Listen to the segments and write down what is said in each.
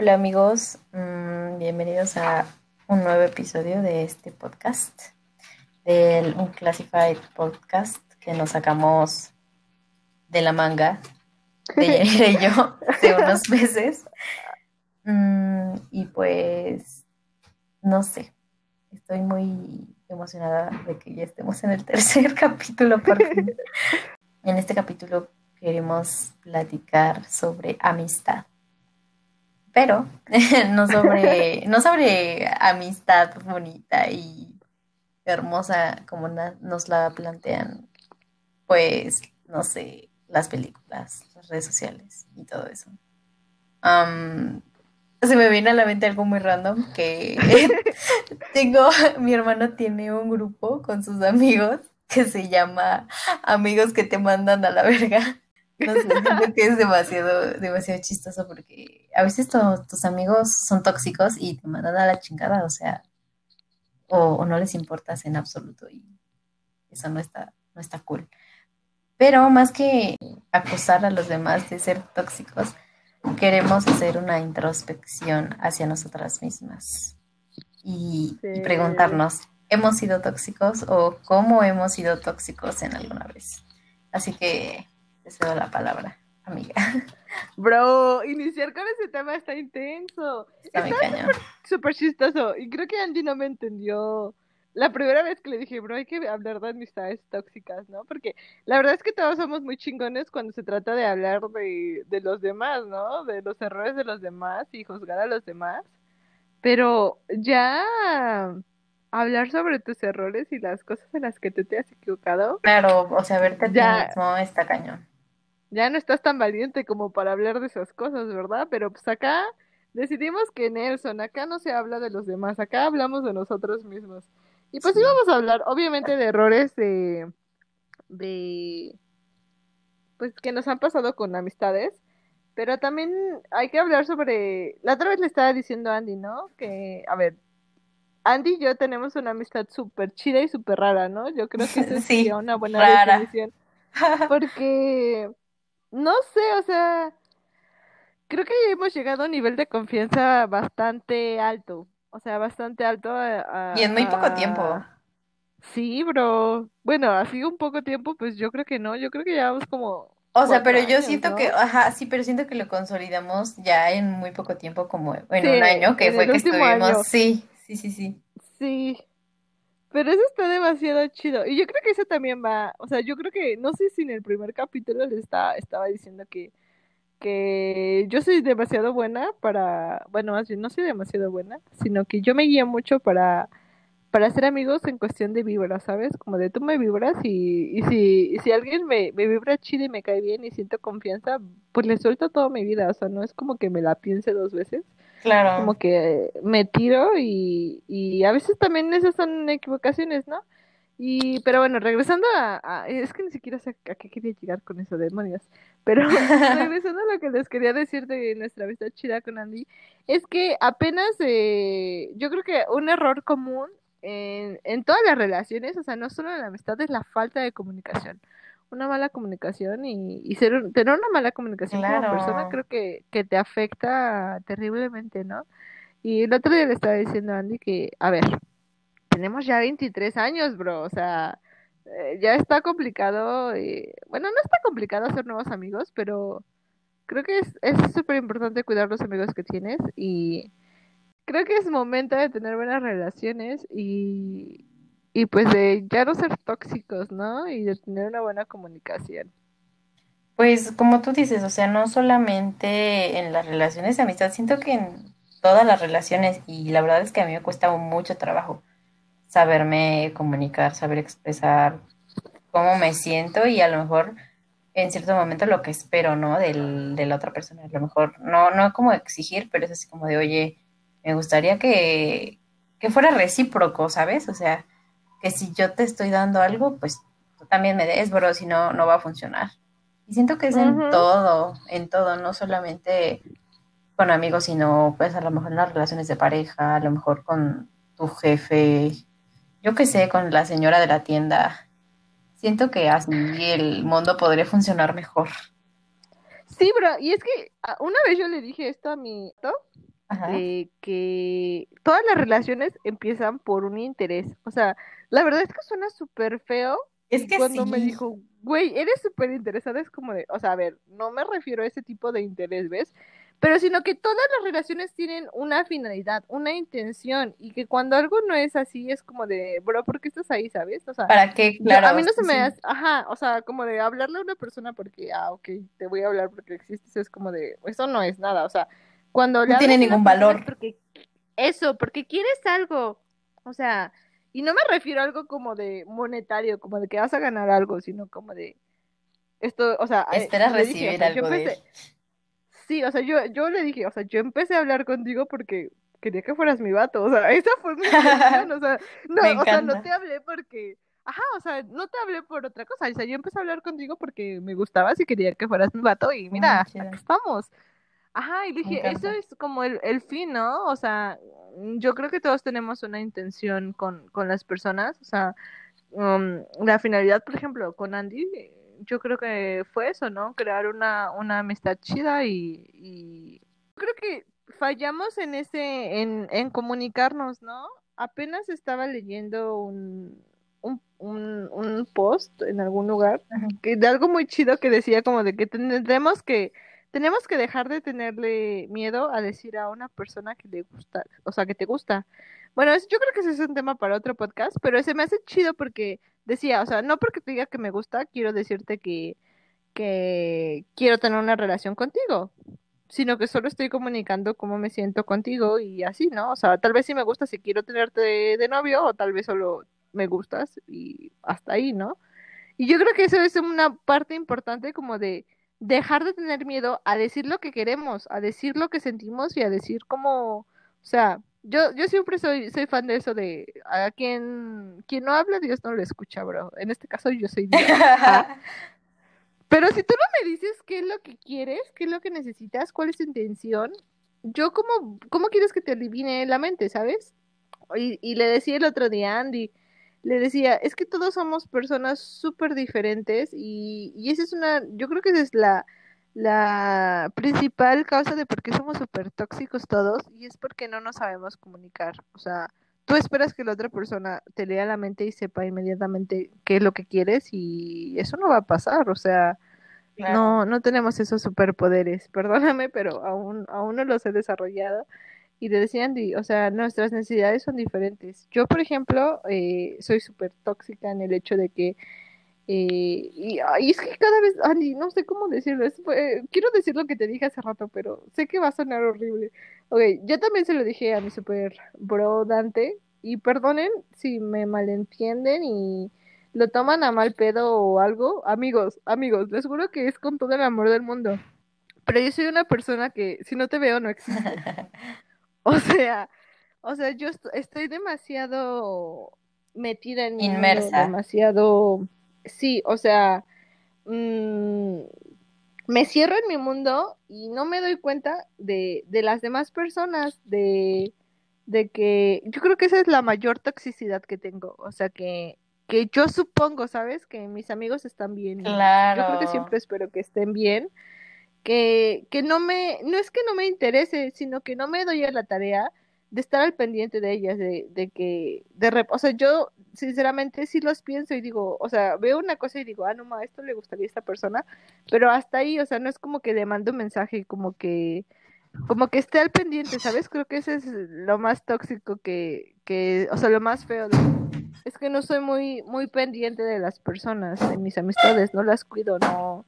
Hola amigos, mm, bienvenidos a un nuevo episodio de este podcast, del Unclassified Podcast que nos sacamos de la manga, de y yo, de unos meses. Mm, y pues, no sé, estoy muy emocionada de que ya estemos en el tercer capítulo por fin. En este capítulo queremos platicar sobre amistad pero no sobre, no sobre amistad bonita y hermosa como nos la plantean, pues, no sé, las películas, las redes sociales y todo eso. se me viene a la mente algo muy random que tengo, mi hermano tiene un grupo con sus amigos que se llama Amigos que te mandan a la verga. No sé, siento que es demasiado, demasiado chistoso porque a veces tus amigos son tóxicos y te mandan a la chingada, o sea, o, no les importas en absoluto y eso no está, no está cool. Pero más que acusar a los demás de ser tóxicos, queremos hacer una introspección hacia nosotras mismas y, y preguntarnos, ¿hemos sido tóxicos o cómo hemos sido tóxicos en alguna vez? Así que te cedo la palabra, amiga. Bro, iniciar con ese tema está intenso. Está, está súper chistoso. Y creo que Andy no me entendió la primera vez que le dije, bro, hay que hablar de amistades tóxicas, ¿no? Porque la verdad es que todos somos muy chingones cuando se trata de hablar de, de los demás, ¿no? De los errores de los demás y juzgar a los demás. Pero ya hablar sobre tus errores y las cosas en las que tú te has equivocado. Claro, o sea, verte a ya, mismo está cañón ya no estás tan valiente como para hablar de esas cosas, ¿verdad? Pero pues acá decidimos que Nelson, acá no se habla de los demás, acá hablamos de nosotros mismos. Y pues íbamos a hablar, obviamente, de errores de, de, pues que nos han pasado con amistades, pero también hay que hablar sobre, la otra vez le estaba diciendo a Andy, ¿no? Que, a ver, Andy y yo tenemos una amistad súper chida y súper rara, ¿no? Yo creo que eso sería una buena definición. Porque no sé, o sea, creo que ya hemos llegado a un nivel de confianza bastante alto. O sea, bastante alto. y en muy poco tiempo. Sí, bro. Bueno, así un poco tiempo, pues yo creo que no. Yo creo que llevamos como. O sea, pero yo siento que, ajá, sí, pero siento que lo consolidamos ya en muy poco tiempo, como en un año, que fue que estuvimos. Sí, sí, sí, sí. Sí. Pero eso está demasiado chido. Y yo creo que eso también va, o sea, yo creo que, no sé si en el primer capítulo le está, estaba diciendo que, que yo soy demasiado buena para, bueno, más bien no soy demasiado buena, sino que yo me guío mucho para, para hacer amigos en cuestión de vibra, ¿sabes? Como de tú me vibras y, y si, y si alguien me, me vibra chido y me cae bien y siento confianza, pues le suelto toda mi vida, o sea, no es como que me la piense dos veces. Claro. Como que me tiro y, y a veces también esas son equivocaciones, ¿no? Y, pero bueno, regresando a, es que ni siquiera sé a qué quería llegar con eso, demonios. Pero regresando a lo que les quería decir de nuestra vista chida con Andy, es que apenas, eh, yo creo que un error común en, en todas las relaciones, o sea, no solo en la amistad, es la falta de comunicación una mala comunicación y, y ser, tener una mala comunicación como persona creo que, que te afecta terriblemente, ¿no? Y el otro día le estaba diciendo a Andy que, a ver, tenemos ya 23 años, bro, o sea, eh, ya está complicado, eh, bueno, no está complicado hacer nuevos amigos, pero creo que es súper importante cuidar los amigos que tienes y creo que es momento de tener buenas relaciones y, y pues de ya no ser tóxicos, ¿no? Y de tener una buena comunicación. Pues como tú dices, o sea, no solamente en las relaciones de amistad, siento que en todas las relaciones, y la verdad es que a mí me cuesta mucho trabajo saberme comunicar, saber expresar cómo me siento y a lo mejor en cierto momento lo que espero, ¿no? Del, de la otra persona. A lo mejor no, no como exigir, pero es así como de, oye, me gustaría que, que fuera recíproco, ¿sabes? O sea, que si yo te estoy dando algo, pues tú también me des, bro, si no, no va a funcionar. Y siento que es en todo, en todo, no solamente con amigos, sino pues a lo mejor en las relaciones de pareja, a lo mejor con tu jefe, yo qué sé, con la señora de la tienda. Siento que así el mundo podría funcionar mejor. Sí, bro, y es que ah, una vez yo le dije esto a mi... de que todas las relaciones empiezan por un interés. O sea, la verdad es que suena súper feo. Es que cuando me dijo, güey, eres súper interesada, es como de, o sea, a ver, no me refiero a ese tipo de interés, ¿ves? Pero sino que todas las relaciones tienen una finalidad, una intención, y que cuando algo no es así, es como de, bro, ¿por qué estás ahí, sabes? O sea, ¿para qué? Claro. a mí no se me hace, ajá, o sea, como de hablarle a una persona porque, ah, ok, te voy a hablar porque existes, es como de, eso no es nada, o sea, cuando no tiene ningún valor. Porque, eso, porque quieres algo, o sea, y no me refiero a algo como de monetario, como de que vas a ganar algo, sino como de esto, o sea, eh, esperas recibir algo de Sí, o sea, yo, yo le dije, o sea, yo empecé a hablar contigo porque quería que fueras mi vato, o sea, esa fue mi intención, o sea, no, o sea, no te hablé porque, ajá, o sea, no te hablé por otra cosa, o sea, yo empecé a hablar contigo porque me gustabas y quería que fueras mi vato y mira, aquí estamos. Ajá, y dije, eso es como el, el fin, ¿no? O sea, yo creo que todos tenemos una intención con, con las personas, o sea, um, la finalidad, por ejemplo, con Andy, yo creo que fue eso, ¿no? Crear una, una amistad chida y, y creo que fallamos en ese, en, en comunicarnos, ¿no? Apenas estaba leyendo un, un, un, post en algún lugar que de algo muy chido que decía como de que tendremos que tenemos que dejar de tenerle miedo a decir a una persona que le gusta, o sea, que te gusta. Bueno, yo creo que ese es un tema para otro podcast, pero ese me hace chido porque decía, o sea, no porque te diga que me gusta, quiero decirte que, que quiero tener una relación contigo, sino que solo estoy comunicando cómo me siento contigo y así, ¿no? O sea, tal vez sí me gusta si quiero tenerte de, novio o tal vez solo me gustas y hasta ahí, ¿no? Y yo creo que eso es una parte importante como de dejar de tener miedo a decir lo que queremos, a decir lo que sentimos y a decir cómo, o sea, yo, yo siempre soy, soy fan de eso de a quien, quien no habla, Dios no lo escucha, bro. En este caso yo soy Dios. Pero si tú no me dices qué es lo que quieres, qué es lo que necesitas, cuál es tu intención, yo como, ¿cómo quieres que te adivine la mente, sabes? Y, y le decía el otro día a Andy, le decía, es que todos somos personas súper diferentes y, y esa es una, yo creo que esa es la, la principal causa de por qué somos súper tóxicos todos y es porque no nos sabemos comunicar. O sea, tú esperas que la otra persona te lea la mente y sepa inmediatamente qué es lo que quieres y eso no va a pasar. O sea, no, no tenemos esos superpoderes. Perdóname, pero aún, aún no los he desarrollado. Y te decían, o sea, nuestras necesidades son diferentes. Yo, por ejemplo, eh, soy súper tóxica en el hecho de que eh, y, es que cada vez, Andy, no sé cómo decirlo, quiero decir lo que te dije hace rato, pero sé que va a sonar horrible. Ok, yo también se lo dije a mi super bro Dante, y perdonen si me malentienden y lo toman a mal pedo o algo. Amigos, amigos, les juro que es con todo el amor del mundo. Pero yo soy una persona que si no te veo no existe. o sea, o sea, yo estoy demasiado metida en Inmersa. demasiado sí, o sea, mm, me cierro en mi mundo y no me doy cuenta de, de las demás personas, de, de que yo creo que esa es la mayor toxicidad que tengo, o sea, que, que yo supongo, ¿sabes? Que mis amigos están bien. Claro. Yo creo que siempre espero que estén bien. Que, que no me, no es que no me interese, sino que no me doy a la tarea de estar al pendiente de ellas, de, de que, de o sea, yo sinceramente sí los pienso y digo, o sea, veo una cosa y digo, ah, no, ma, esto le gustaría a esta persona, pero hasta ahí, o sea, no es como que le mando un mensaje como que, como que esté al pendiente, ¿sabes? Creo que ese es lo más tóxico que, que o sea, lo más feo. es que no soy muy, muy pendiente de las personas, de mis amistades, no las cuido, no,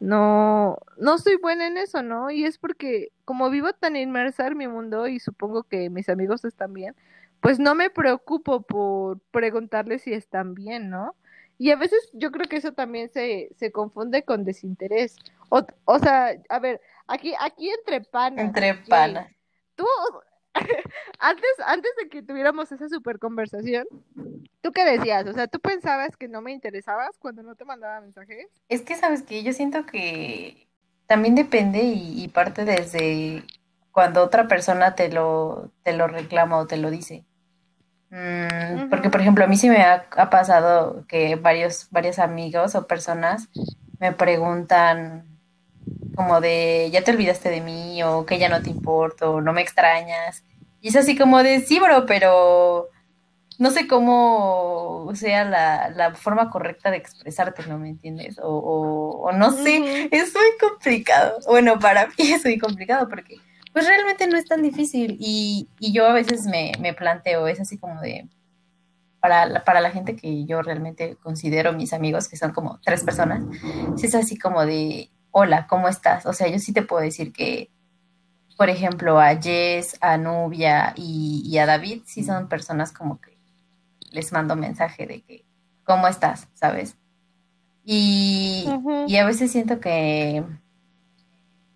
no, no soy buena en eso, ¿no? Y es porque como vivo tan inmersa en mi mundo y supongo que mis amigos están bien, pues no me preocupo por preguntarles si están bien, ¿no? Y a veces yo creo que eso también se, se confunde con desinterés. O, o sea, a ver, aquí, aquí entre panas. Entre panas. Tú, antes, antes de que tuviéramos esa super conversación, ¿tú qué decías? O sea, ¿tú pensabas que no me interesabas cuando no te mandaba mensajes? Es que, ¿sabes que Yo siento que también depende y, parte desde cuando otra persona te lo, te lo reclama o te lo dice. Mm, porque, por ejemplo, a mí sí me ha, ha, pasado que varios, varios amigos o personas me preguntan como de ya te olvidaste de mí o que ya no te importo, no me extrañas. Y es así como de sí, bro, pero no sé cómo sea la, la forma correcta de expresarte, ¿no me entiendes? O, o, o no sé, es muy complicado. Bueno, para mí es muy complicado porque pues realmente no es tan difícil y, y yo a veces me, me planteo, es así como de, para la, para la gente que yo realmente considero mis amigos, que son como tres personas, es así como de, hola, ¿cómo estás? O sea, yo sí te puedo decir que, por ejemplo, a Jess, a Nubia y, y a David, sí son personas como que les mando mensaje de que, ¿cómo estás? ¿Sabes? Y, a veces siento que,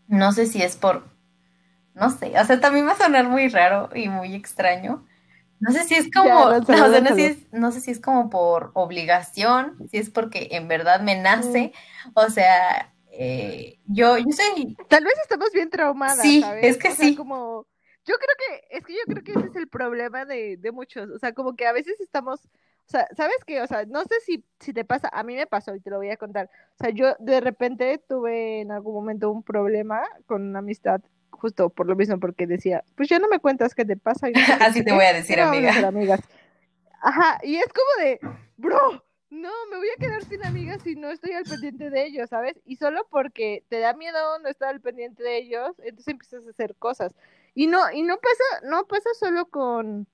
no sé si es por, no sé, o sea, también va a sonar muy raro y muy extraño. No sé si es como, no, sé, no, si es, no sé si es como por obligación, si es porque en verdad me Mm. nace, o sea, eh, yo, yo soy, Tal vez estamos bien traumadas, sí, ¿sabes? es que O sea, sí, como, yo creo que, es que yo creo que ese es el problema de, de muchos, o sea, como que a veces estamos, o sea, ¿sabes qué? O sea, no sé si, si te pasa, a mí me pasó y te lo voy a contar, o sea, yo de repente tuve en algún momento un problema con una amistad, justo por lo mismo, porque decía, pues ya no me cuentas qué te pasa y no así te voy a decir, a amiga. ser amigas. Ajá, y es como de, bro, no, me voy a quedar sin amigas si no estoy al pendiente de ellos, ¿sabes? Y solo porque te da miedo no estar al pendiente de ellos, entonces empiezas a hacer cosas. Y no, y no pasa, no pasa solo con,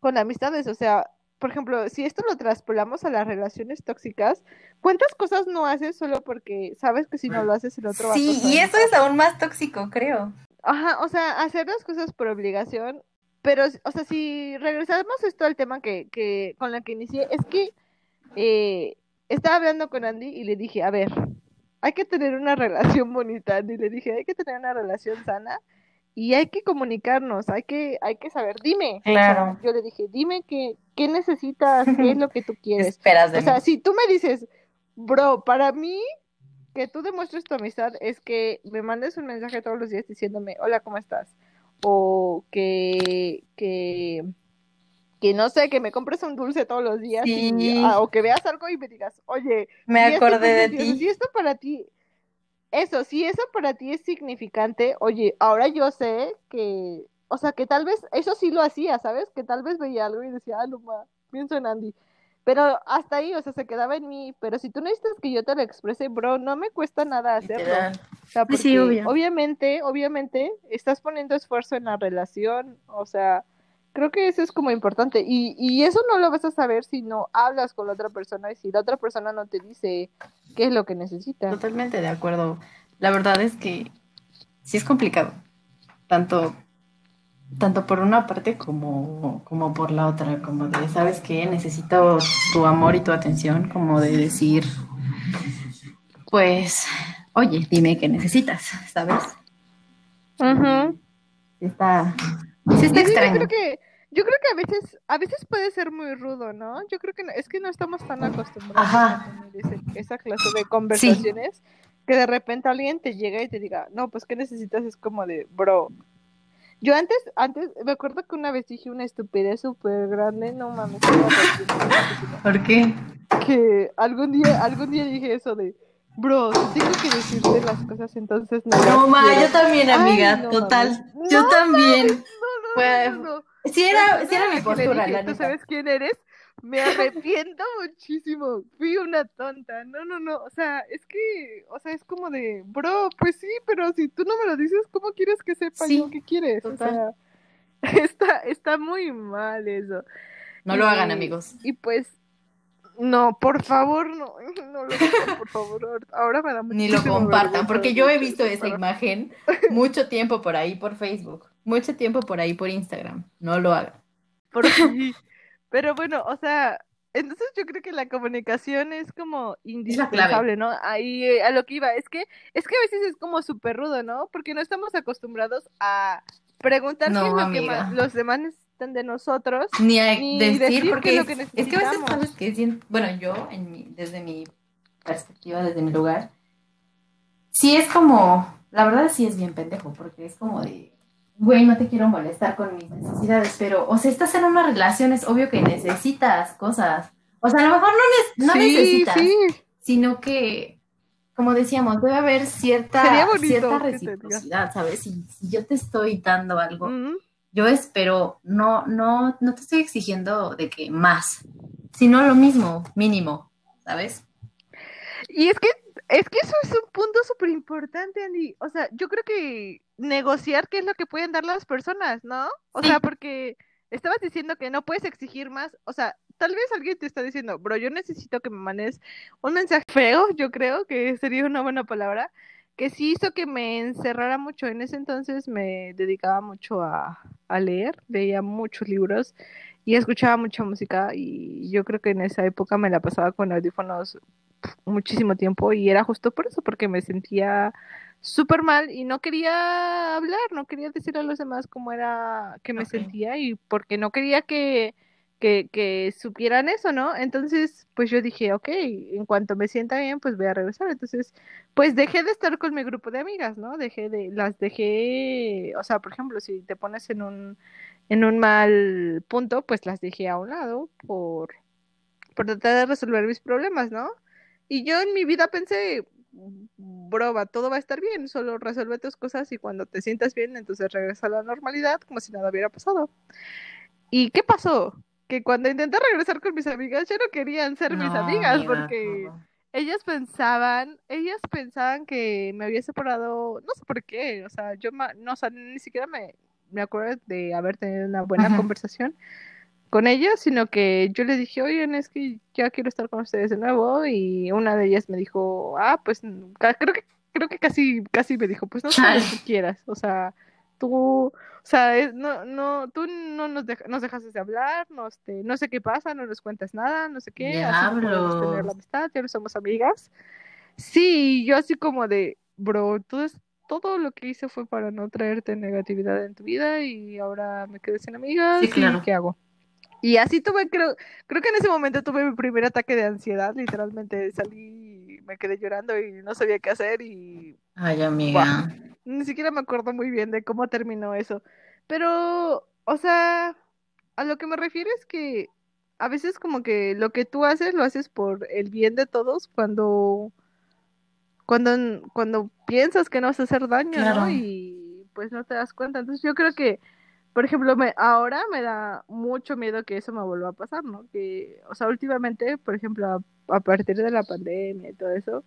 con amistades, o sea, por ejemplo, si esto lo traspolamos a las relaciones tóxicas, ¿cuántas cosas no haces solo porque sabes que si no lo haces el otro va a Sí, y eso es aún más tóxico, creo. Ajá, o sea, hacer las cosas por obligación, pero, o sea, si regresamos esto al tema que, que con la que inicié, es que eh, estaba hablando con Andy y le dije, a ver, hay que tener una relación bonita, Andy, le dije, hay que tener una relación sana y hay que comunicarnos, hay que, hay que saber, dime, o sea, Claro. yo le dije, dime qué, qué necesitas, qué es lo que tú ¿Qué quieres. esperas de O sea, mí? si tú me dices, bro, para mí que tú demuestres tu amistad es que me mandes un mensaje todos los días diciéndome, hola, ¿cómo estás? O que, que, que no sé, que me compres un dulce todos los días y, Sí, ah, o que veas algo y me digas, oye, me esto acordé de sea, si ti. esto para ti, eso, si eso para ti es significante, oye, ahora yo sé que, o sea, que tal vez, eso sí lo hacía, ¿sabes? Que tal vez veía algo y decía, ah, no, ma, pienso en Andy. Pero hasta ahí, o sea, se quedaba en mí. Pero si tú necesitas que yo te lo exprese, bro, no me cuesta nada hacerlo. O sea, Sí, sí, porque obvio. obviamente, obviamente, estás poniendo esfuerzo en la relación. O sea, creo que eso es como importante. Y, y eso no lo vas a saber si no hablas con la otra persona y si la otra persona no te dice qué es lo que necesita. Totalmente de acuerdo. La verdad es que sí es complicado. Tanto, tanto por una parte como, como por la otra. Como de, ¿sabes qué? Necesito tu amor y tu atención. Como de decir, pues, oye, dime qué necesitas, ¿sabes? Está, sí está eso yo extraño. creo que, yo creo que a veces, a veces puede ser muy rudo, ¿no? Yo creo que no- es que no estamos tan acostumbrados Ajá. a tener ese- esa clase de conversaciones que de repente alguien te llega y te diga, no, pues ¿qué necesitas? Es como de, bro. Yo antes, antes, me acuerdo que una vez dije una estupidez súper grande, no mames. ¿Por qué? que algún día, algún día dije eso de, bro, tengo que decirte las cosas, entonces no No, ma, quiero". yo también, Ay, amiga, no total. Yo No también. No. Sí era, sí era mi postura, dije, la ¿Tú sabes quién eres? Me arrepiento muchísimo. Fui una tonta. No, no, no. O sea, es que, o sea, es como de, bro, pues sí, pero si tú no me lo dices, ¿cómo quieres que sepa Sí, yo qué quieres? total. O sea, está, está muy mal eso. No lo hagan, amigos. Y pues, no, por favor, no, no lo hagan, por favor. Ahora- me da Ni lo compartan, porque yo he visto esa imagen mucho tiempo por ahí por Facebook, mucho tiempo por ahí por Instagram. No lo hagan. Por sí. Pero bueno, o sea, entonces yo creo que la comunicación es como indispensable, ¿no? Ahí eh, a lo que iba, es que es que a veces es como súper rudo, ¿no? Porque no estamos acostumbrados a preguntar No, qué es lo amiga. que ma- los demás necesitan de nosotros. Ni a Ni decir, decir qué porque es lo que es que a veces necesitamos. sabes que bueno, yo en mi, desde mi perspectiva, desde mi lugar, sí es como, la verdad sí es bien pendejo, porque es como de, güey, no te quiero molestar con mis necesidades, pero, o sea, estás en una relación, es obvio que necesitas cosas. O sea, a lo mejor no, ne- no sí, necesitas, sí. sino que como decíamos, debe haber cierta, cierta reciprocidad, ¿sabes? Si, si, yo te estoy dando algo, yo espero, no, no, no te estoy exigiendo de que más, sino lo mismo, mínimo, ¿sabes? Y es que, es que eso es un punto súper importante, Andy. O sea, yo creo que negociar qué es lo que pueden dar las personas, ¿no? O sea, porque estabas diciendo que no puedes exigir más, o sea, tal vez alguien te está diciendo, bro, yo necesito que me mandes un mensaje feo, yo creo que sería una buena palabra, que sí hizo que me encerrara mucho. En ese entonces me dedicaba mucho a, a leer, leía muchos libros y escuchaba mucha música y yo creo que en esa época me la pasaba con audífonos muchísimo tiempo y era justo por eso, porque me sentía súper mal y no quería hablar, no quería decir a los demás cómo era que me sentía y porque no quería que, que, que, supieran eso, ¿no? Entonces, pues yo dije, ok, en cuanto me sienta bien, pues voy a regresar. Entonces, pues dejé de estar con mi grupo de amigas, ¿no? Dejé de, las dejé, o sea, por ejemplo, si te pones en un, en un mal punto, pues las dejé a un lado por, por tratar de resolver mis problemas, ¿no? Y yo en mi vida pensé, broma, todo va a estar bien, solo resuelve tus cosas y cuando te sientas bien, entonces regresa a la normalidad como si nada hubiera pasado. ¿Y qué pasó? Que cuando intenté regresar con mis amigas, ya no querían ser mis amigas porque ellas pensaban, ellas pensaban que me había separado, no sé por qué, o sea, yo no, o ni siquiera me, me acuerdo de haber tenido una buena conversación con ellas, sino que yo le dije, oigan, es que ya quiero estar con ustedes de nuevo, y una de ellas me dijo, ah, pues creo que, creo que casi, casi me dijo, pues no sé lo que quieras, o sea, tú, o sea, no, no, tú no nos, nos dejas de hablar, no, este, no sé qué pasa, no nos cuentas nada, no sé qué, así no podemos tener la amistad, ya no somos amigas. Sí, yo así como de, bro, todo, todo lo que hice fue para no traerte negatividad en tu vida y ahora me quedé sin amigas, sí, claro. ¿qué hago? Y así tuve, creo, creo que en ese momento tuve mi primer ataque de ansiedad, literalmente salí y me quedé llorando y no sabía qué hacer y... Ay, amiga. ni siquiera me acuerdo muy bien de cómo terminó eso. Pero, o sea, a lo que me refiero es que a veces como que lo que tú haces lo haces por el bien de todos cuando cuando cuando piensas que no vas a hacer daño, ¿no? Y pues no te das cuenta. Entonces yo creo que por ejemplo, me, ahora me da mucho miedo que eso me vuelva a pasar, ¿no? Que, o sea, últimamente, por ejemplo, a, partir de la pandemia y todo eso,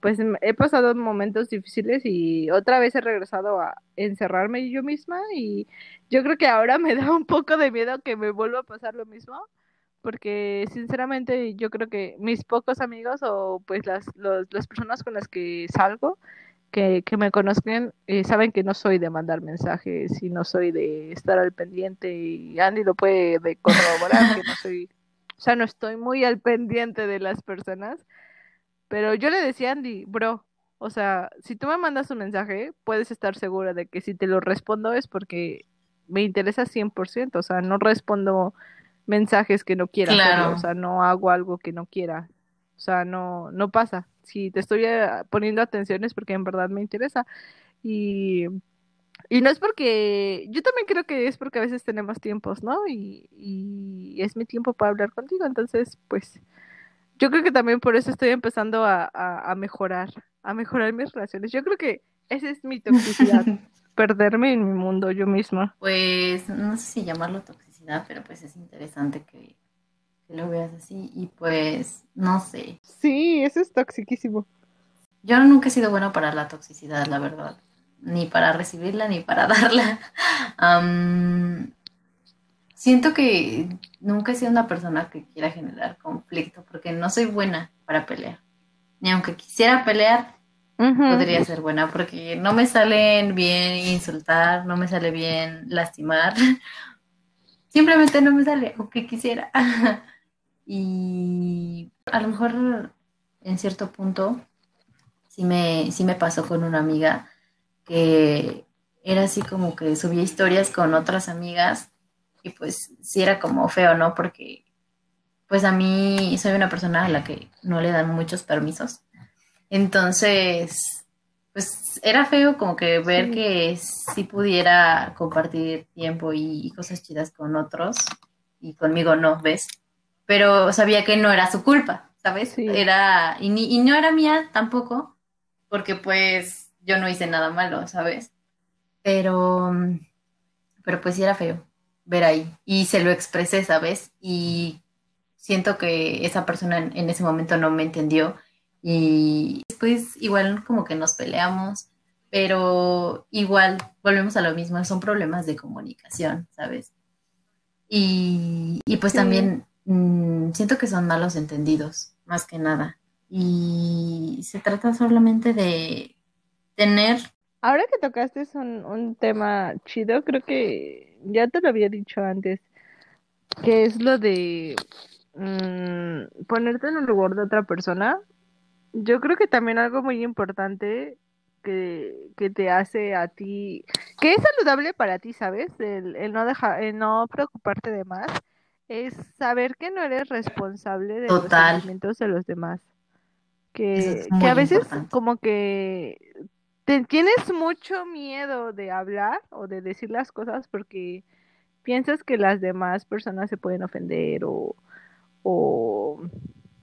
pues he pasado momentos difíciles y otra vez he regresado a encerrarme yo misma y yo creo que ahora me da un poco de miedo que me vuelva a pasar lo mismo, porque sinceramente yo creo que mis pocos amigos o pues las, las personas con las que salgo, que, me conozcan eh, saben que no soy de mandar mensajes y no soy de estar al pendiente y Andy lo puede de corroborar que no soy, o sea, no estoy muy al pendiente de las personas, pero yo le decía a Andy, bro, o sea, si tú me mandas un mensaje, puedes estar segura de que si te lo respondo es porque me interesa 100%, o sea, no respondo mensajes que no quiera, o sea, no hago algo que no quiera, o sea, no, no pasa si te estoy eh, poniendo atención es porque en verdad me interesa. Y, y no es porque, yo también creo que es porque a veces tenemos tiempos, ¿no? Y, y es mi tiempo para hablar contigo, entonces, pues, yo creo que también por eso estoy empezando a, a, mejorar, a mejorar mis relaciones. Yo creo que esa es mi toxicidad, perderme en mi mundo yo misma. Pues, no sé si llamarlo toxicidad, pero pues es interesante que lo veas así y pues no sé. Sí, eso es toxiquísimo. Yo nunca he sido bueno para la toxicidad, la verdad. Ni para recibirla ni para darla. siento que nunca he sido una persona que quiera generar conflicto porque no soy buena para pelear. Ni aunque quisiera pelear, podría ser buena porque no me salen bien insultar, no me sale bien lastimar. Simplemente no me sale, aunque quisiera. Y a lo mejor en cierto punto sí me, sí me pasó con una amiga que era así como que subía historias con otras amigas y pues sí era como feo, ¿no? Porque pues a mí soy una persona a la que no le dan muchos permisos. Entonces, pues era feo como que ver que sí pudiera compartir tiempo y, y, cosas chidas con otros y conmigo no, ¿ves? Pero sabía que no era su culpa, ¿sabes? Era, y, y no era mía tampoco, porque pues yo no hice nada malo, ¿sabes? Pero, pero pues sí era feo ver ahí. Y se lo expresé, ¿sabes? Y siento que esa persona en, en ese momento no me entendió. Y después igual como que nos peleamos, pero igual volvemos a lo mismo, son problemas de comunicación, ¿sabes? Y, y pues Sí. también mm, siento que son malos entendidos, más que nada. Y se trata solamente de tener, Ahora que tocaste es un, un tema chido, creo que ya te lo había dicho antes, que es lo de mm, ponerte en el lugar de otra persona. Yo creo que también algo muy importante que, que te hace a ti, que es saludable para ti, ¿sabes? El, el no dejar, el no preocuparte de más, es saber que no eres responsable de los total, sentimientos de los demás. es Que, que a veces importante. como que te tienes mucho miedo de hablar o de decir las cosas porque piensas que las demás personas se pueden ofender o, o,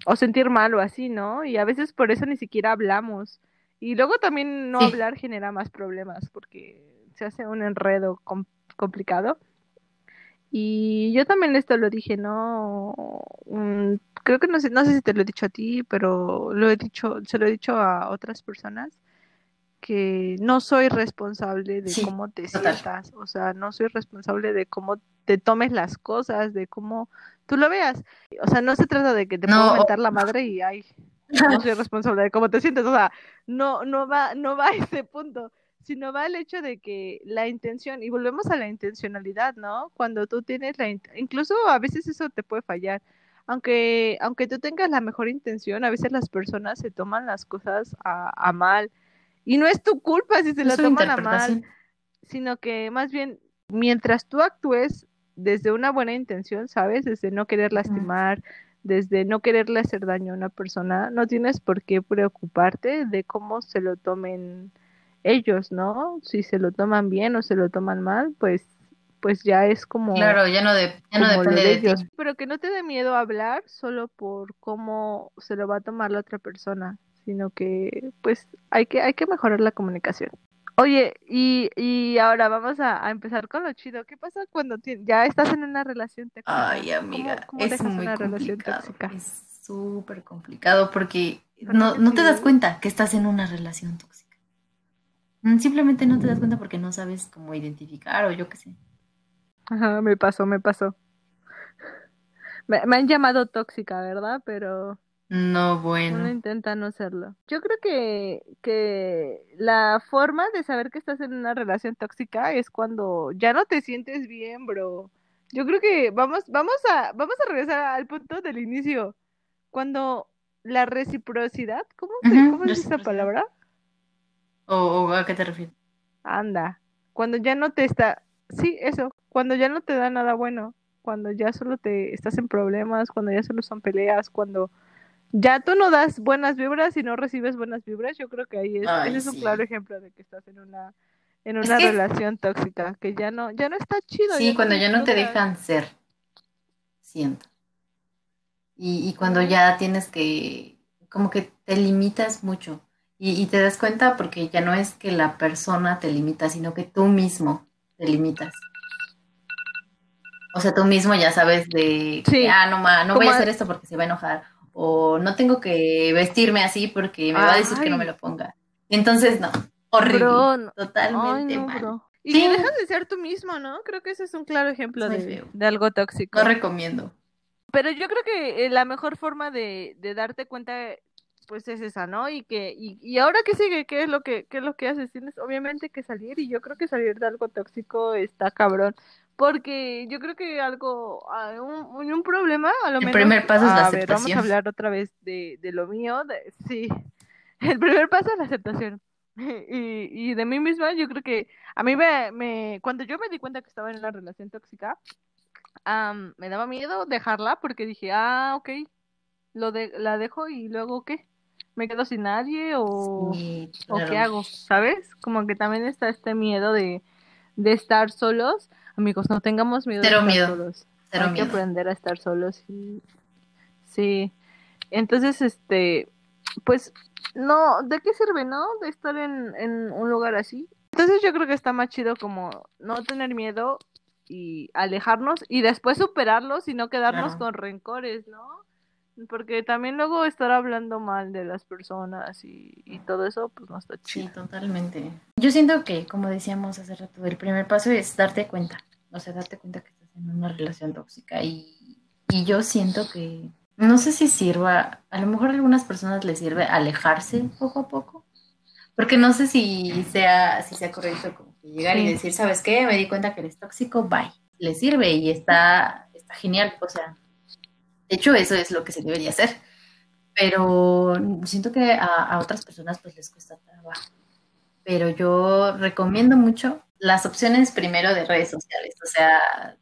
o sentir mal o así, ¿no? Y a veces por eso ni siquiera hablamos. Y luego también no Sí, hablar genera más problemas porque se hace un enredo com- complicado. Y yo también esto lo dije, ¿no? Mm, creo que no sé, no sé si te lo he dicho a ti, pero lo he dicho, se lo he dicho a otras personas que no soy responsable de sí, cómo te total. sientas, o sea, no soy responsable de cómo te tomes las cosas, de cómo tú lo veas. O sea, no se trata de que te puedo No, mentar la madre y ay, no soy responsable de cómo te sientes, o sea, no, no va, no va a ese punto, sino va el hecho de que la intención, y volvemos a la intencionalidad, ¿no? Cuando tú tienes la, incluso a veces eso te puede fallar. Aunque, aunque tú tengas la mejor intención, a veces las personas se toman las cosas a, a mal. Y no es tu culpa si se la toman a mal, sino que más bien, mientras tú actúes desde una buena intención, ¿sabes? Desde no querer lastimar, desde no quererle hacer daño a una persona, no tienes por qué preocuparte de cómo se lo tomen ellos, ¿no? Si se lo toman bien o se lo toman mal, pues, pues ya es como, Claro, ya no, de, ya no depende de de ti. ellos. Pero que no te dé miedo hablar solo por cómo se lo va a tomar la otra persona, sino que pues hay que, hay que mejorar la comunicación. Oye, y, y ahora vamos a, a empezar con lo chido. ¿Qué pasa cuando ya estás en una relación tóxica? Ay, ¿Cómo, amiga, cómo es muy una relación complicado, tóxica? es súper complicado porque ¿Verdad no, no te das cuenta que estás en una relación tóxica. Mm, Simplemente no te das cuenta porque no sabes cómo identificar o yo qué sé. Ajá, me pasó, me pasó. Me, me han llamado tóxica, ¿verdad? Pero No, uno bueno, intenta no serlo. Yo creo que, que la forma de saber que estás en una relación tóxica es cuando ya no te sientes bien, bro. Yo creo que vamos, vamos a, vamos a regresar al punto del inicio. Cuando la reciprocidad, ¿cómo se, Ujú, cómo es esa palabra? ¿O, o a qué te refieres? Anda. Cuando ya no te está, sí, eso, cuando ya no te da nada bueno, cuando ya solo te estás en problemas, cuando ya solo son peleas, cuando ya tú no das buenas vibras y no recibes buenas vibras, yo creo que ahí es, ese es un claro ejemplo de que estás en una, en Es una que relación tóxica, que ya no, ya no está chido, sí, cuando ya no te dejan ser, siento. Y, y cuando ya tienes que, como que te limitas mucho. Y, y te das cuenta porque ya no es que la persona te limita, sino que tú mismo te limitas. O sea, tú mismo ya sabes de Sí, ah, no, ma, no voy a hacer esto porque se va a enojar. O no tengo que vestirme así porque me va a decir que no me ay, lo ponga. Entonces, no, horrible, bro, no- ay totalmente no, mal. bro. Y Sí, dejas de ser tú mismo, ¿no? Creo que ese es un claro ejemplo de, de algo No tóxico. recomiendo. Pero yo creo que eh, la mejor forma de, de darte cuenta, pues es esa, ¿no? Y que, y, y ahora qué sigue, qué es lo que, qué es lo que haces, tienes obviamente que salir, y yo creo que salir de algo tóxico está cabrón. Porque yo creo que algo, ah, un, un problema, a lo El menos, primer paso es la a ver, vamos a aceptación. hablar otra vez de, de lo mío, de, sí, el primer paso es la aceptación. Y, y de mí misma, yo creo que a mí me, me, cuando yo me di cuenta que estaba en una relación tóxica, am, me daba miedo dejarla porque dije, ah, ok, lo de, la dejo y luego ¿qué? ¿Me quedo sin nadie o, Sí, o qué hago? ¿Sabes? Como que también está este miedo de, de estar solos. Amigos, no tengamos miedo de Cero estar miedo, solos. cero Hay que miedo. aprender a estar solos y sí. Entonces, este, pues no, ¿de qué sirve, no? De estar en, en un lugar así. Entonces yo creo que está más chido como no tener miedo y alejarnos y después superarlos y no quedarnos Claro. con rencores, ¿no? Porque también luego estar hablando mal de las personas y, y todo eso, pues no está Sí, chido. totalmente. Yo siento que, como decíamos hace rato, el primer paso es darte cuenta. O sea, darte cuenta que estás en una relación tóxica. Y, y yo siento que, no sé si sirva, a lo mejor a algunas personas les sirve alejarse poco a poco. Porque no sé si sea, si sea correcto como que llegar y Sí. decir, ¿sabes qué? Me di cuenta que eres tóxico, bye. Le sirve y está, está genial. O sea, de hecho, eso es lo que se debería hacer. Pero siento que a, otras personas pues les cuesta trabajo. Pero yo recomiendo mucho las opciones primero de redes sociales. O sea,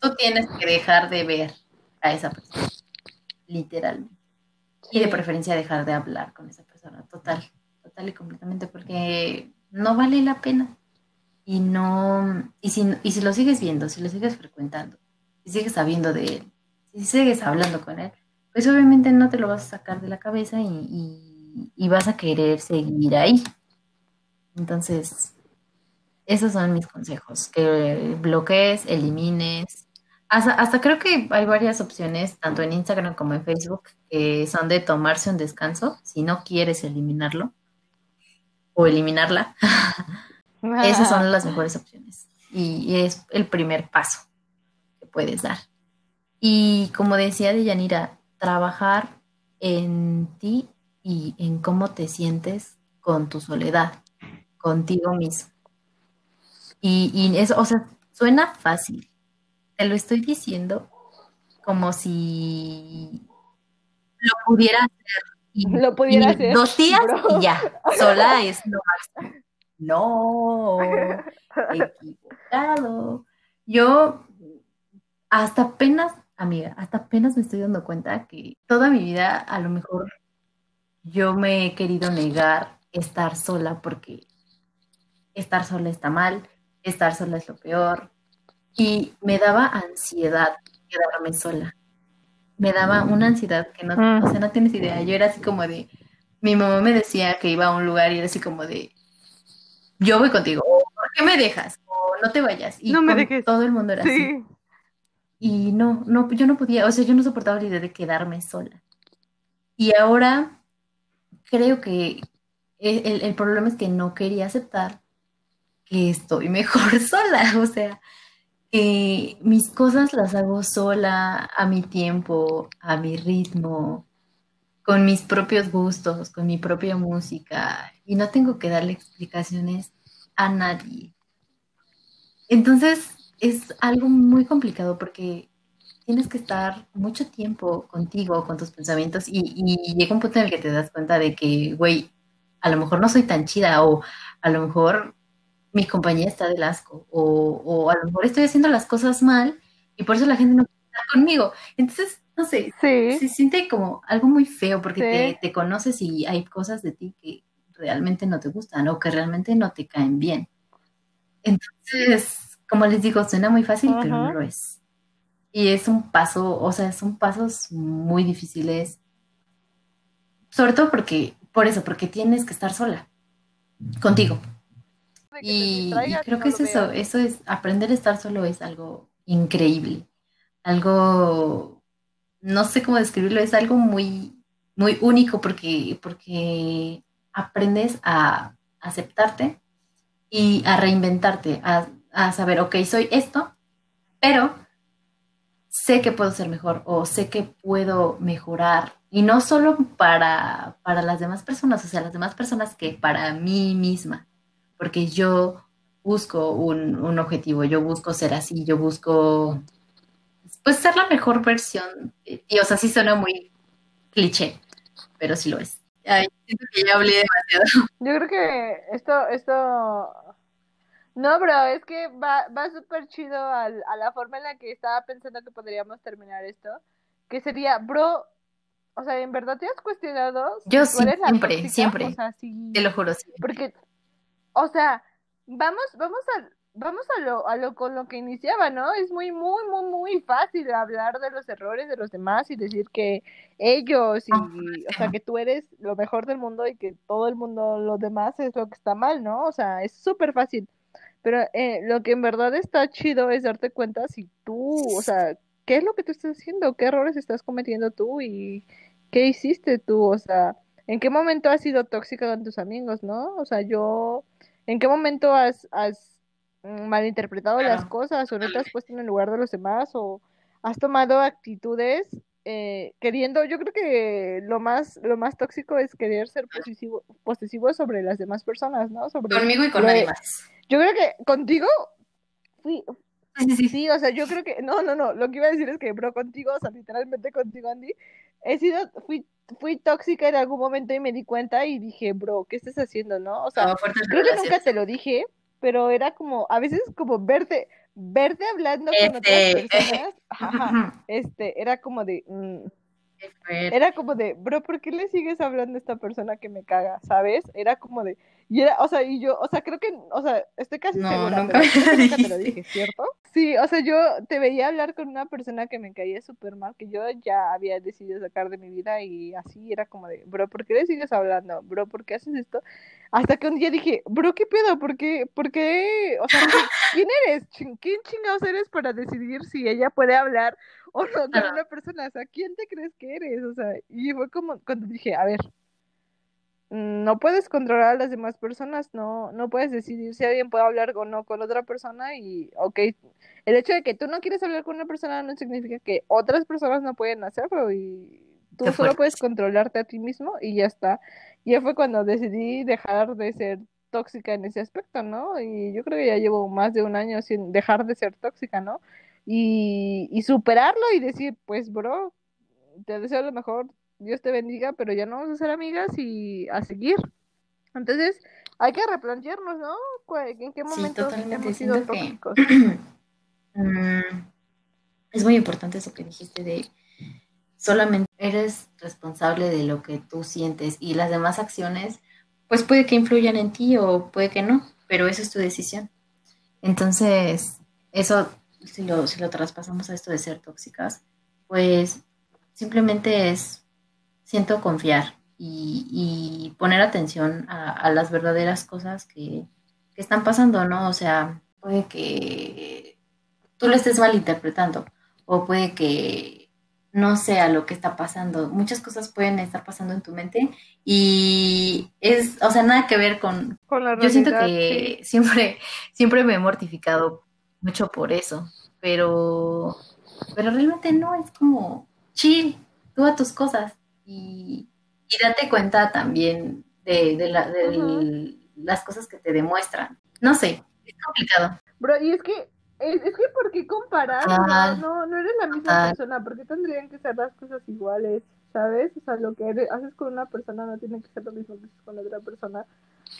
tú tienes que dejar de ver a esa persona, literalmente. Y de preferencia dejar de hablar con esa persona, total, total y completamente, porque no vale la pena. Y no, y si, y si lo sigues viendo, si lo sigues frecuentando, si sigues sabiendo de él, si sigues hablando con él, pues obviamente no te lo vas a sacar de la cabeza y, vas a querer seguir ahí. Entonces, esos son mis consejos, que bloquees, elimines. Hasta, hasta creo que hay varias opciones, tanto en Instagram como en Facebook, que son de tomarse un descanso, si no quieres eliminarlo o eliminarla. Esas son las mejores opciones. Y es el primer paso que puedes dar. Y como decía Deyanira, trabajar en ti y en cómo te sientes con tu soledad, contigo mismo. Y, y eso, o sea, suena fácil. Te lo estoy diciendo como si lo pudiera hacer. Y, Lo pudiera y hacer, Dos días bro. y ya, sola es lo máximo. No, equivocado. Yo hasta apenas, amiga, hasta apenas me estoy dando cuenta que toda mi vida a lo mejor yo me he querido negar estar sola porque estar sola está mal, estar sola es lo peor. Y me daba ansiedad quedarme sola. Me daba una ansiedad que no, Mm. o sea, no tienes idea. Yo era así como de, mi mamá me decía que iba a un lugar y era así como de, yo voy contigo, o ¿por qué me dejas? O no te vayas. Y No me dejes. todo el mundo era así. Y no, no, yo no podía, o sea, yo no soportaba la idea de quedarme sola. Y ahora creo que el, el- el problema es que no quería aceptar que estoy mejor sola, o sea, que mis cosas las hago sola, a mi tiempo, a mi ritmo, con mis propios gustos, con mi propia música, y no tengo que darle explicaciones a nadie. Entonces es algo muy complicado porque tienes que estar mucho tiempo contigo, con tus pensamientos, y, y llega un punto en el que te das cuenta de que, güey, a lo mejor no soy tan chida, o a lo mejor mi compañía está del asco, o, o a lo mejor estoy haciendo las cosas mal y por eso la gente no quiere estar conmigo. Entonces, no sé, Sí. se siente como algo muy feo porque Sí. te, te conoces y hay cosas de ti que realmente no te gustan o que realmente no te caen bien. Entonces, como les digo, suena muy fácil, pero no lo es. Y es un paso, o sea, son pasos muy difíciles, sobre todo porque, por eso, porque tienes que estar sola, contigo. Y, creo que es eso, eso es, aprender a estar solo es algo increíble, algo, no sé cómo describirlo, es algo muy, muy único porque, porque aprendes a aceptarte y a reinventarte, a, a saber, ok, soy esto, pero sé que puedo ser mejor o sé que puedo mejorar. Y no solo para, para las demás personas, o sea, las demás personas que para mí misma, porque yo busco un, un objetivo, yo busco ser así, yo busco, pues, ser la mejor versión. ti. o sea, sí suena muy cliché, pero sí lo es. Ay, siento que ya hablé demasiado. Yo creo que esto, esto, no, bro, es que va, va súper chido al- a la forma en la que estaba pensando que podríamos terminar esto, que sería, bro, o sea, ¿en verdad te has cuestionado si Yo tú sí, eres la siempre, tóxica? siempre. O sea, sí, Te lo juro, sí. porque, o sea, vamos, vamos a vamos a lo, a lo con lo que iniciaba, ¿no? Es muy, muy, muy, muy fácil hablar de los errores de los demás y decir que ellos y, o sea, que tú eres lo mejor del mundo y que todo el mundo, lo demás es lo que está mal, ¿no? O sea, es súper fácil. Pero eh, lo que en verdad está chido es darte cuenta si tú, o sea, qué es lo que tú estás haciendo, qué errores estás cometiendo tú y qué hiciste tú, o sea, en qué momento has sido tóxica con tus amigos, ¿no? O sea, yo, ¿en qué momento has, has mm, malinterpretado las cosas o no te has puesto en el lugar de los demás o has tomado actitudes eh, queriendo, yo creo que lo más, lo más tóxico es querer ser posesivo, posesivo sobre las demás personas, ¿no? Sobre Conmigo y con nadie más. Yo creo que contigo fui, sí, o sea, yo creo que, no, no, no, lo que iba a decir es que, bro, contigo, o sea, literalmente contigo, Andy, he sido, fui, fui tóxica en algún momento y me di cuenta y dije, bro, ¿qué estás haciendo, no? O sea, creo que nunca te lo dije, pero era como, a veces como verte, verte hablando con otras este, personas, este, era como de, mm, era como de, bro, ¿por qué le sigues hablando a esta persona que me caga? ¿Sabes? Era como de, y era, o sea, y yo, o sea, creo que, o sea, estoy casi no, segura, nunca, nunca te lo dije, ¿cierto? Sí, o sea, yo te veía hablar con una persona que me caía súper mal, que yo ya había decidido sacar de mi vida y así era como de, bro, ¿por qué le sigues hablando? Bro, ¿por qué haces esto? Hasta que un día dije, bro, ¿qué pedo? ¿Por qué? ¿Por qué? O sea, ¿quién eres? ¿Quién chingados eres para decidir si ella puede hablar o no con una persona? O sea, ¿quién te crees que eres? O sea, y fue como cuando dije, a ver, no puedes controlar a las demás personas, no, no puedes decidir si alguien puede hablar o no con otra persona y, ok, el hecho de que tú no quieres hablar con una persona no significa que otras personas no pueden hacerlo y tú solo puedes controlarte a ti mismo y ya está. Y ya fue cuando decidí dejar de ser tóxica en ese aspecto, ¿no? Y yo creo que ya llevo más de un año sin dejar de ser tóxica, ¿no? Y, y superarlo y decir, pues, bro, te deseo lo mejor, Dios te bendiga, pero ya no vamos a ser amigas y a seguir. Entonces, hay que replantearnos, ¿no? ¿En qué momento hemos sido tóxicos? Mm, es muy importante eso que dijiste de solamente eres responsable de lo que tú sientes y las demás acciones, pues puede que influyan en ti o puede que no, pero esa es tu decisión. Entonces, eso, si lo, si lo traspasamos a esto de ser tóxicas, pues simplemente es siento confiar y, poner atención a, las verdaderas cosas que, están pasando, ¿no? O sea, puede que tú lo estés malinterpretando o puede que no sea lo que está pasando. Muchas cosas pueden estar pasando en tu mente y es, o sea, nada que ver con... yo siento que siempre, siempre me he mortificado mucho por eso, pero, pero realmente no, es como chill, tú a tus cosas y, date cuenta también de, las cosas que te demuestran. No sé, es complicado. Bro, y es que, es, que ¿por qué comparar? no, no eres la misma persona, ¿por qué tendrían que ser las cosas iguales? ¿Sabes? O sea, lo que haces con una persona no tiene que ser lo mismo que haces con otra persona,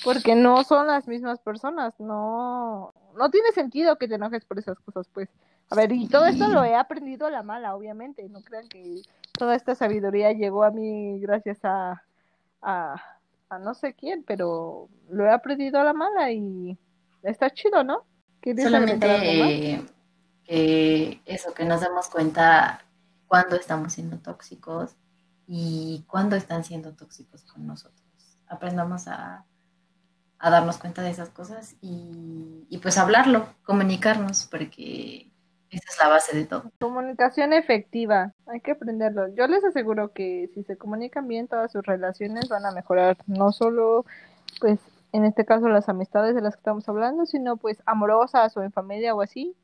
porque no son las mismas personas, no, no tiene sentido que te enojes por esas cosas, pues. A ver, y todo esto lo he aprendido a la mala, obviamente, no crean que toda esta sabiduría llegó a mí gracias a, a, no sé quién, pero lo he aprendido a la mala y está chido, ¿no? Solamente eh, eso, que nos demos cuenta cuando estamos siendo tóxicos y cuándo están siendo tóxicos con nosotros. Aprendamos a, a darnos cuenta de esas cosas y, y pues hablarlo, comunicarnos, porque esa es la base de todo. Comunicación efectiva, hay que aprenderlo. Yo les aseguro que si se comunican bien, todas sus relaciones van a mejorar, no solo, pues, en este caso las amistades de las que estamos hablando, sino pues amorosas o en familia o así.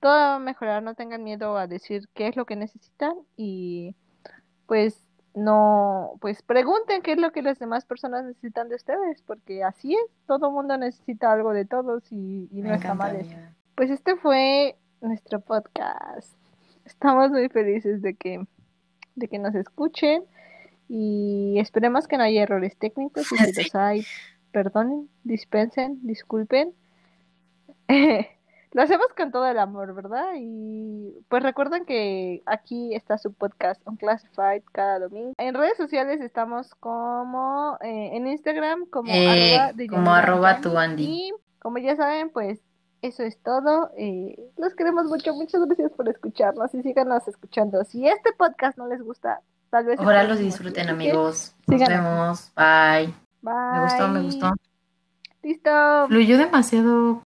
Todo va a mejorar, no tengan miedo a decir qué es lo que necesitan y pues no, pues pregunten qué es lo que las demás personas necesitan de ustedes, porque así es, todo mundo necesita algo de todos y, no está mal Pues este fue nuestro podcast. Estamos muy felices de que, de que nos escuchen y esperemos que no haya errores técnicos y si los hay, perdonen, dispensen, disculpen. Lo hacemos con todo el amor, ¿verdad? Y pues recuerden que aquí está su podcast Unclassified cada domingo. En redes sociales estamos como eh, en Instagram como eh, arroba, como arroba tu Andy. Y como ya saben, pues eso es todo. Eh, los queremos mucho. Muchas gracias por escucharnos y síganos escuchando. Si este podcast no les gusta, tal vez... Ojalá los disfruten, amigos. Nos vemos. Bye. Bye. Me gustó, me gustó. Listo. Fluyó demasiado